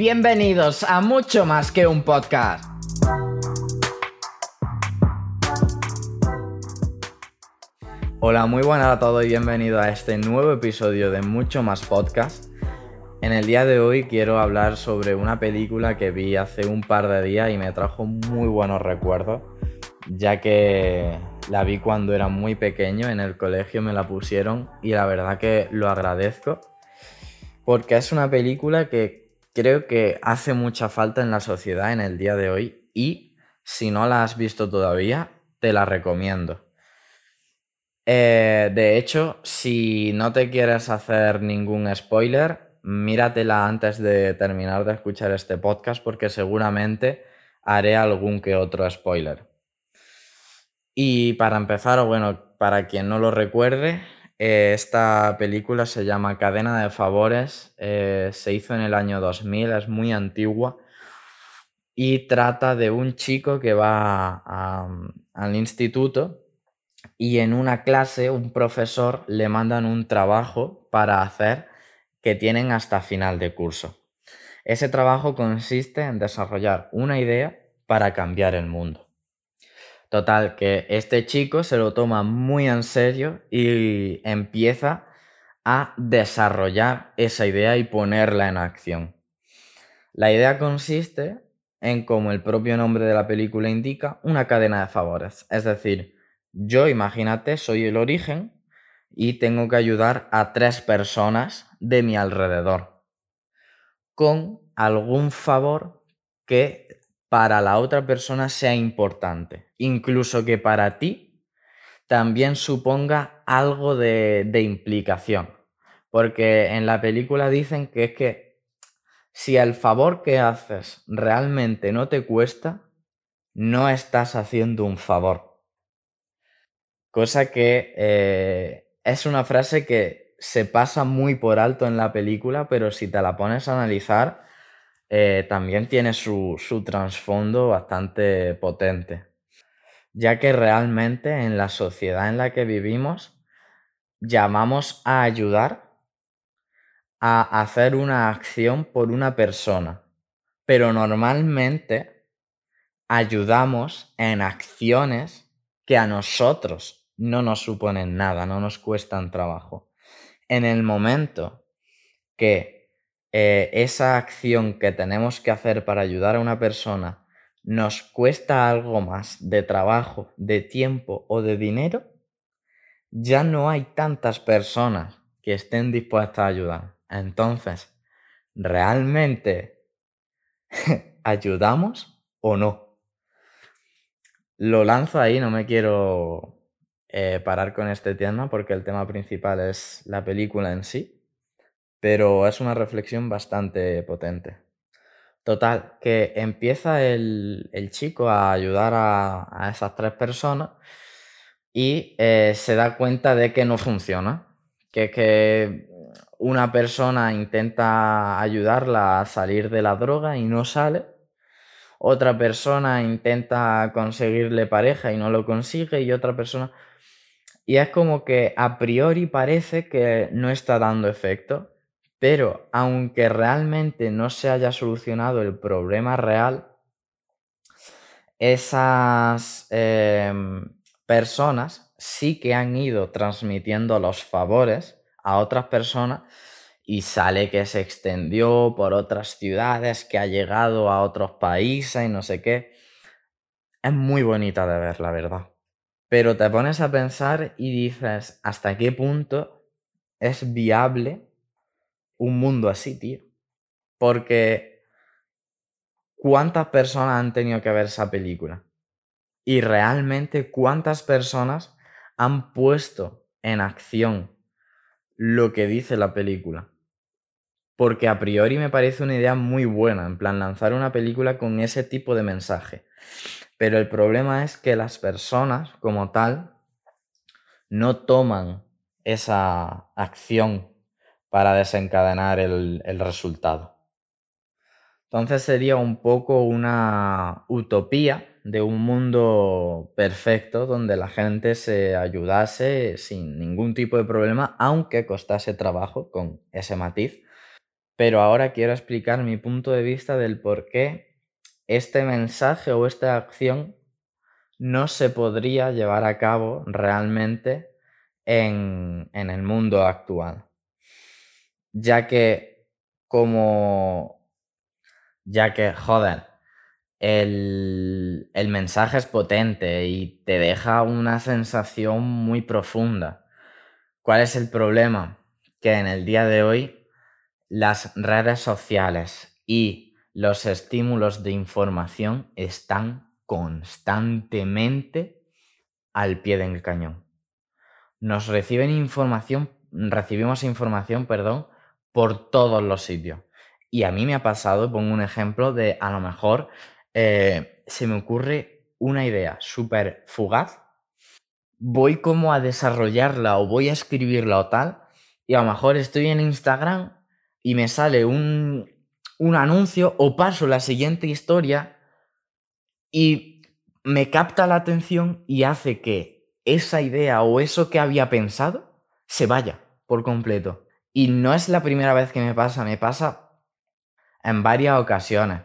Bienvenidos a mucho más que un podcast. Hola, muy buenas a todos y bienvenidos a este nuevo episodio de Mucho Más Podcast. En el día de hoy quiero hablar sobre una película que vi hace un par de días y me trajo muy buenos recuerdos, ya que la vi cuando era muy pequeño, en el colegio me la pusieron y la verdad que lo agradezco, porque es una película que creo que hace mucha falta en la sociedad en el día de hoy y si no la has visto todavía, te la recomiendo. Eh, de hecho, si no te quieres hacer ningún spoiler, míratela antes de terminar de escuchar este podcast porque seguramente haré algún que otro spoiler. Y para empezar, o bueno, para quien no lo recuerde, eh, esta película se llama Cadena de Favores, eh, se hizo en el año 2000, es muy antigua y trata de un chico que va al instituto y en una clase un profesor le mandan un trabajo para hacer que tienen hasta final de curso. Ese trabajo consiste en desarrollar una idea para cambiar el mundo. Total, que este chico se lo toma muy en serio y empieza a desarrollar esa idea y ponerla en acción. La idea consiste en, como el propio nombre de la película indica, una cadena de favores. Es decir, yo, imagínate, soy el origen y tengo que ayudar a tres personas de mi alrededor con algún favor que para la otra persona sea importante, incluso que para ti también suponga algo de, implicación. Porque en la película dicen que es que si el favor que haces realmente no te cuesta, no estás haciendo un favor. Cosa que eh, es una frase que se pasa muy por alto en la película, pero si te la pones a analizar, eh, también tiene su, su trasfondo bastante potente. Ya que realmente en la sociedad en la que vivimos llamamos a ayudar a hacer una acción por una persona, pero normalmente ayudamos en acciones que a nosotros no nos suponen nada, no nos cuestan trabajo. En el momento que eh, esa acción que tenemos que hacer para ayudar a una persona nos cuesta algo más de trabajo, de tiempo o de dinero, ya no hay tantas personas que estén dispuestas a ayudar. Entonces, ¿realmente ayudamos o no? Lo lanzo ahí, no me quiero eh, parar con este tema porque el tema principal es la película en sí, pero es una reflexión bastante potente. Total, que empieza el, chico a ayudar a, esas tres personas y eh, se da cuenta de que no funciona, que que una persona intenta ayudarla a salir de la droga y no sale, otra persona intenta conseguirle pareja y no lo consigue y otra persona y es como que a priori parece que no está dando efecto, pero aunque realmente no se haya solucionado el problema real, esas em, personas sí que han ido transmitiendo los favores a otras personas y sale que se extendió por otras ciudades, que ha llegado a otros países y no sé qué. Es muy bonita de ver, la verdad. Pero te pones a pensar y dices, ¿hasta qué punto es viable un mundo así, tío? Porque ¿cuántas personas han tenido que ver esa película? Y realmente cuántas personas han puesto en acción lo que dice la película. Porque a priori me parece una idea muy buena, en plan lanzar una película con ese tipo de mensaje. Pero el problema es que las personas como tal no toman esa acción para desencadenar el, resultado. Entonces sería un poco una utopía de un mundo perfecto donde la gente se ayudase sin ningún tipo de problema, aunque costase trabajo con ese matiz. Pero ahora quiero explicar mi punto de vista del por qué este mensaje o esta acción no se podría llevar a cabo realmente en, en el mundo actual. Ya que como... Ya que, joder, el, el mensaje es potente y te deja una sensación muy profunda. ¿Cuál es el problema? Que en el día de hoy las redes sociales y los estímulos de información están constantemente al pie del cañón. Nos reciben información, recibimos información, perdón, por todos los sitios. Y a mí me ha pasado, pongo un ejemplo de a lo mejor eh, se me ocurre una idea súper fugaz, voy como a desarrollarla o voy a escribirla o tal, y a lo mejor estoy en Instagram y me sale un, un anuncio o paso la siguiente historia y me capta la atención y hace que esa idea o eso que había pensado se vaya por completo. Y no es la primera vez que me pasa, me pasa en varias ocasiones.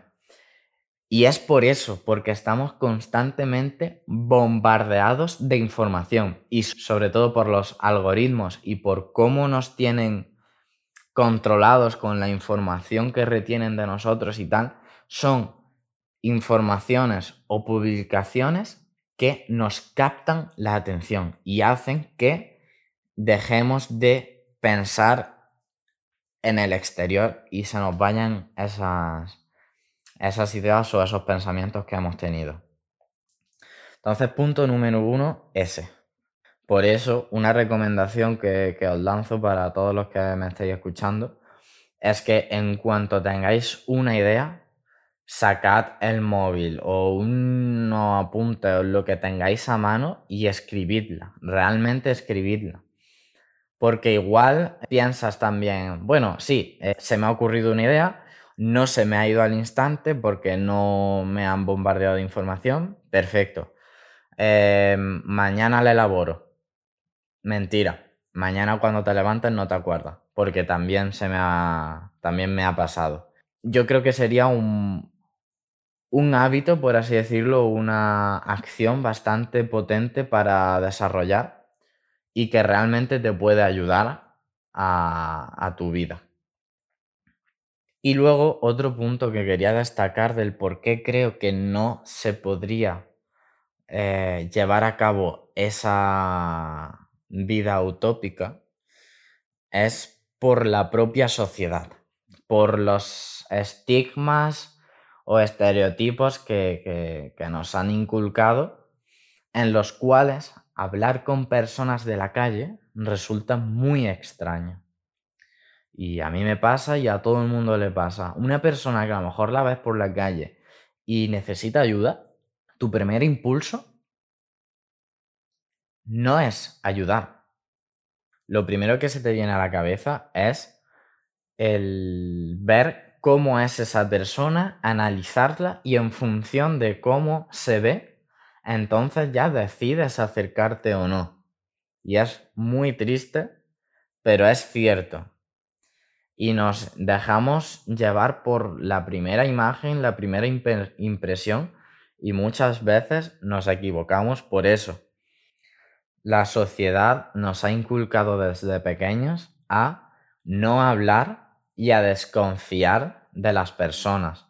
Y es por eso, porque estamos constantemente bombardeados de información y sobre todo por los algoritmos y por cómo nos tienen controlados con la información que retienen de nosotros y tal, son informaciones o publicaciones que nos captan la atención y hacen que dejemos de pensar en el exterior y se nos vayan esas, esas ideas o esos pensamientos que hemos tenido. Entonces, punto número uno, ese. Por eso, una recomendación que, que os lanzo para todos los que me estéis escuchando es que en cuanto tengáis una idea, sacad el móvil o unos apuntes o lo que tengáis a mano y escribidla. Realmente escribidla. Porque igual piensas también, bueno, sí, eh, se me ha ocurrido una idea, no se me ha ido al instante porque no me han bombardeado de información. Perfecto. Em, mañana la elaboro. Mentira. Mañana cuando te levantes no te acuerdas. Porque también se me ha. también me ha pasado. Yo creo que sería un, un hábito, por así decirlo, una acción bastante potente para desarrollar y que realmente te puede ayudar a, tu vida. Y luego otro punto que quería destacar del por qué creo que no se podría eh, llevar a cabo esa vida utópica es por la propia sociedad, por los estigmas o estereotipos que nos han inculcado, en los cuales hablar con personas de la calle resulta muy extraño. Y a mí me pasa y a todo el mundo le pasa. Una persona que a lo mejor la ves por la calle y necesita ayuda, tu primer impulso no es ayudar. Lo primero que se te viene a la cabeza es el ver cómo es esa persona, analizarla y en función de cómo se ve, entonces ya decides acercarte o no. Y es muy triste, pero es cierto y nos dejamos llevar por la primera imagen, la primera impresión y muchas veces nos equivocamos por eso. La sociedad nos ha inculcado desde pequeños a no hablar y a desconfiar de las personas.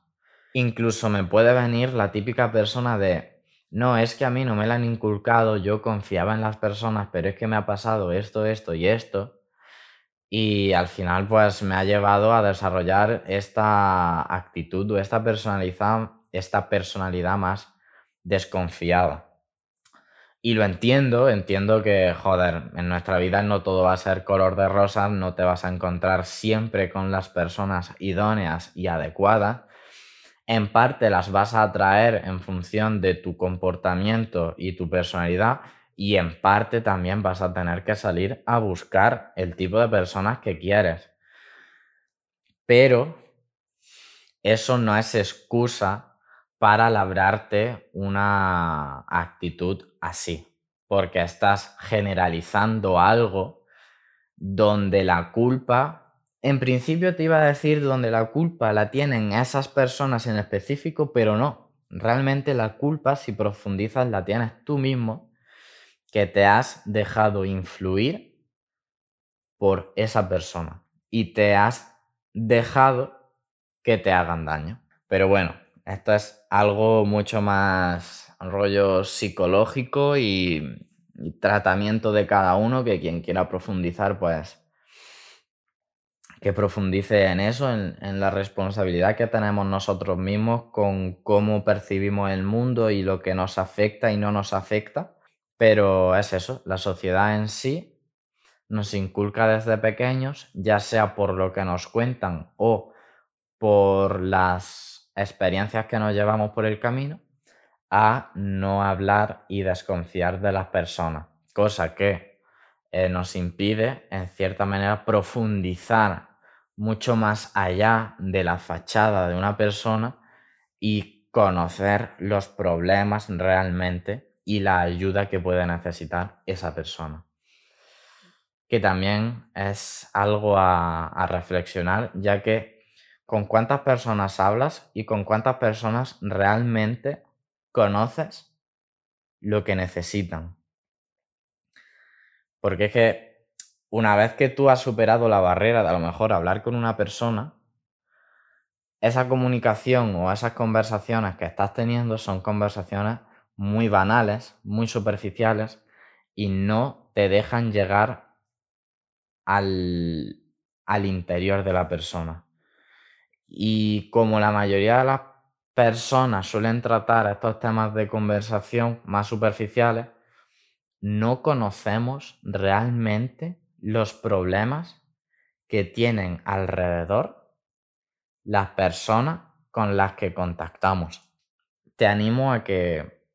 Incluso me puede venir la típica persona de, no, es que a mí no me la han inculcado, yo confiaba en las personas, pero es que me ha pasado esto, esto y esto y al final, pues me ha llevado a desarrollar esta actitud o esta personalidad, esta personalidad más desconfiada. Y lo entiendo, entiendo que, joder, en nuestra vida no todo va a ser color de rosa, no te vas a encontrar siempre con las personas idóneas y adecuadas. En parte las vas a atraer en función de tu comportamiento y tu personalidad, y en parte también vas a tener que salir a buscar el tipo de personas que quieres. Pero eso no es excusa para labrarte una actitud así, porque estás generalizando algo donde la culpa en principio te iba a decir donde la culpa la tienen esas personas en específico, pero no. Realmente la culpa, si profundizas, la tienes tú mismo, que te has dejado influir por esa persona y te has dejado que te hagan daño. Pero bueno, esto es algo mucho más rollo psicológico y, tratamiento de cada uno, que quien quiera profundizar, pues que profundice en eso, en, la responsabilidad que tenemos nosotros mismos con cómo percibimos el mundo y lo que nos afecta y no nos afecta. Pero es eso, la sociedad en sí nos inculca desde pequeños, ya sea por lo que nos cuentan o por las experiencias que nos llevamos por el camino, a no hablar y desconfiar de las personas, cosa que eh, nos impide, en cierta manera, profundizar mucho más allá de la fachada de una persona y conocer los problemas realmente y la ayuda que puede necesitar esa persona. Que también es algo a, a reflexionar, ya que con cuántas personas hablas y con cuántas personas realmente conoces lo que necesitan. Porque es que una vez que tú has superado la barrera de a lo mejor hablar con una persona, esa comunicación o esas conversaciones que estás teniendo son conversaciones muy banales, muy superficiales y no te dejan llegar al, al interior de la persona. Y como la mayoría de las personas suelen tratar estos temas de conversación más superficiales, no conocemos realmente los problemas que tienen alrededor las personas con las que contactamos. Te animo a que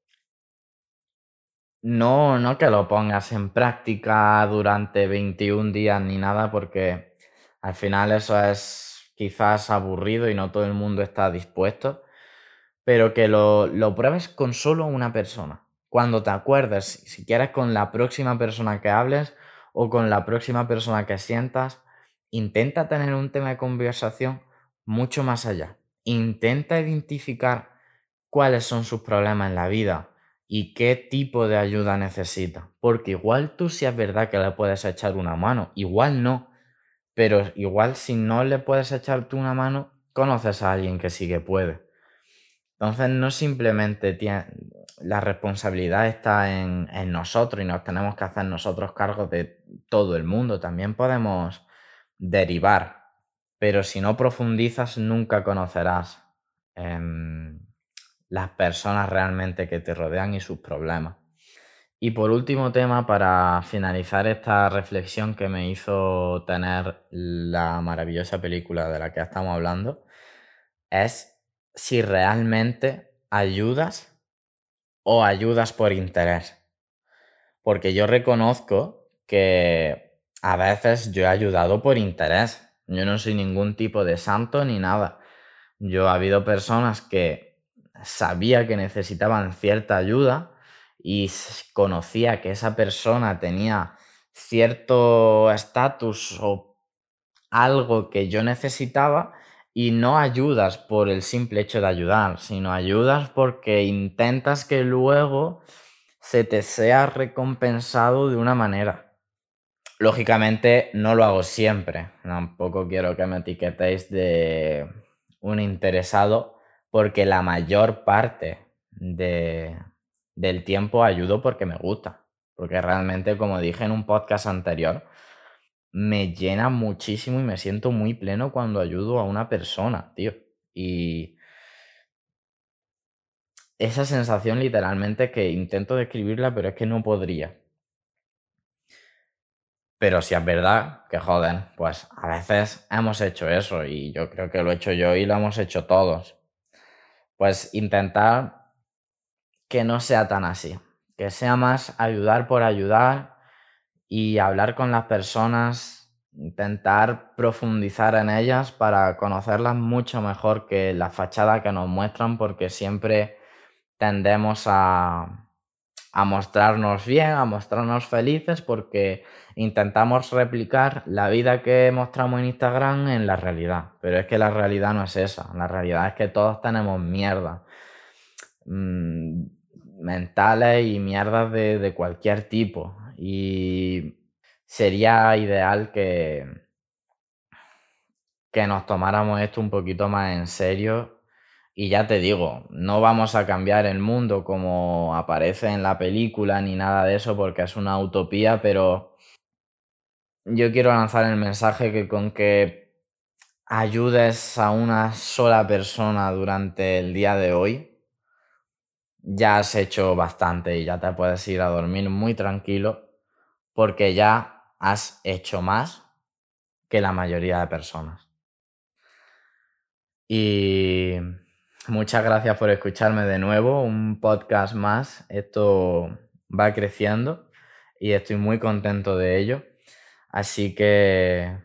no, no que lo pongas en práctica durante 21 días ni nada, porque al final eso es quizás aburrido y no todo el mundo está dispuesto pero que lo, lo pruebes con solo una persona. Cuando te acuerdes, si quieres con la próxima persona que hables o con la próxima persona que sientas, intenta tener un tema de conversación mucho más allá. Intenta identificar cuáles son sus problemas en la vida y qué tipo de ayuda necesita. Porque igual tú sí es verdad que le puedes echar una mano, igual no. Pero igual si no le puedes echar tú una mano, conoces a alguien que sí que puede. Entonces no simplemente tiene, la responsabilidad está en, nosotros y nos tenemos que hacer nosotros cargo de todo el mundo, también podemos derivar, pero si no profundizas nunca conocerás eh, las personas realmente que te rodean y sus problemas. Y por último tema, para finalizar esta reflexión que me hizo tener la maravillosa película de la que estamos hablando, es si realmente ayudas o ayudas por interés. Porque yo reconozco que a veces yo he ayudado por interés. Yo no soy ningún tipo de santo ni nada. Yo ha habido personas que sabía que necesitaban cierta ayuda y conocía que esa persona tenía cierto estatus o algo que yo necesitaba y no ayudas por el simple hecho de ayudar, sino ayudas porque intentas que luego se te sea recompensado de una manera. Lógicamente no lo hago siempre, tampoco quiero que me etiquetéis de un interesado porque la mayor parte de, del tiempo ayudo porque me gusta, porque realmente como dije en un podcast anterior, me llena muchísimo y me siento muy pleno cuando ayudo a una persona, tío. Y esa sensación literalmente que intento describirla, pero es que no podría. Pero si es verdad que joden, pues a veces hemos hecho eso y yo creo que lo he hecho yo y lo hemos hecho todos. Pues intentar que no sea tan así, que sea más ayudar por ayudar y hablar con las personas, intentar profundizar en ellas para conocerlas mucho mejor que la fachada que nos muestran, porque siempre tendemos a, a mostrarnos bien, a mostrarnos felices, porque intentamos replicar la vida que mostramos en Instagram en la realidad. Pero es que la realidad no es esa. La realidad es que todos tenemos mierda. Mm, mentales y mierdas de, de cualquier tipo. Y sería ideal que, que nos tomáramos esto un poquito más en serio. Y ya te digo, no vamos a cambiar el mundo como aparece en la película ni nada de eso porque es una utopía, pero yo quiero lanzar el mensaje que con que ayudes a una sola persona durante el día de hoy, ya has hecho bastante y ya te puedes ir a dormir muy tranquilo porque ya has hecho más que la mayoría de personas. Y Muchas gracias por escucharme de nuevo, un podcast más. Esto va creciendo y estoy muy contento de ello. Así que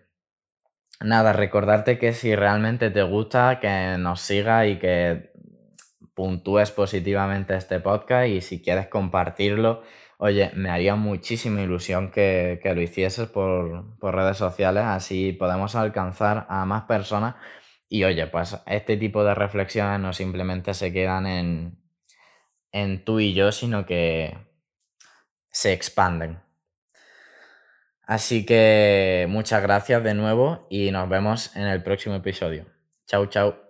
nada, recordarte que si realmente te gusta, que nos sigas y que puntúes positivamente este podcast y si quieres compartirlo, oye, me haría muchísima ilusión que, lo hicieses por, por redes sociales, así podemos alcanzar a más personas y oye, pues este tipo de reflexiones no simplemente se quedan en, en tú y yo, sino que se expanden. Así que muchas gracias de nuevo y nos vemos en el próximo episodio. Chao, chao.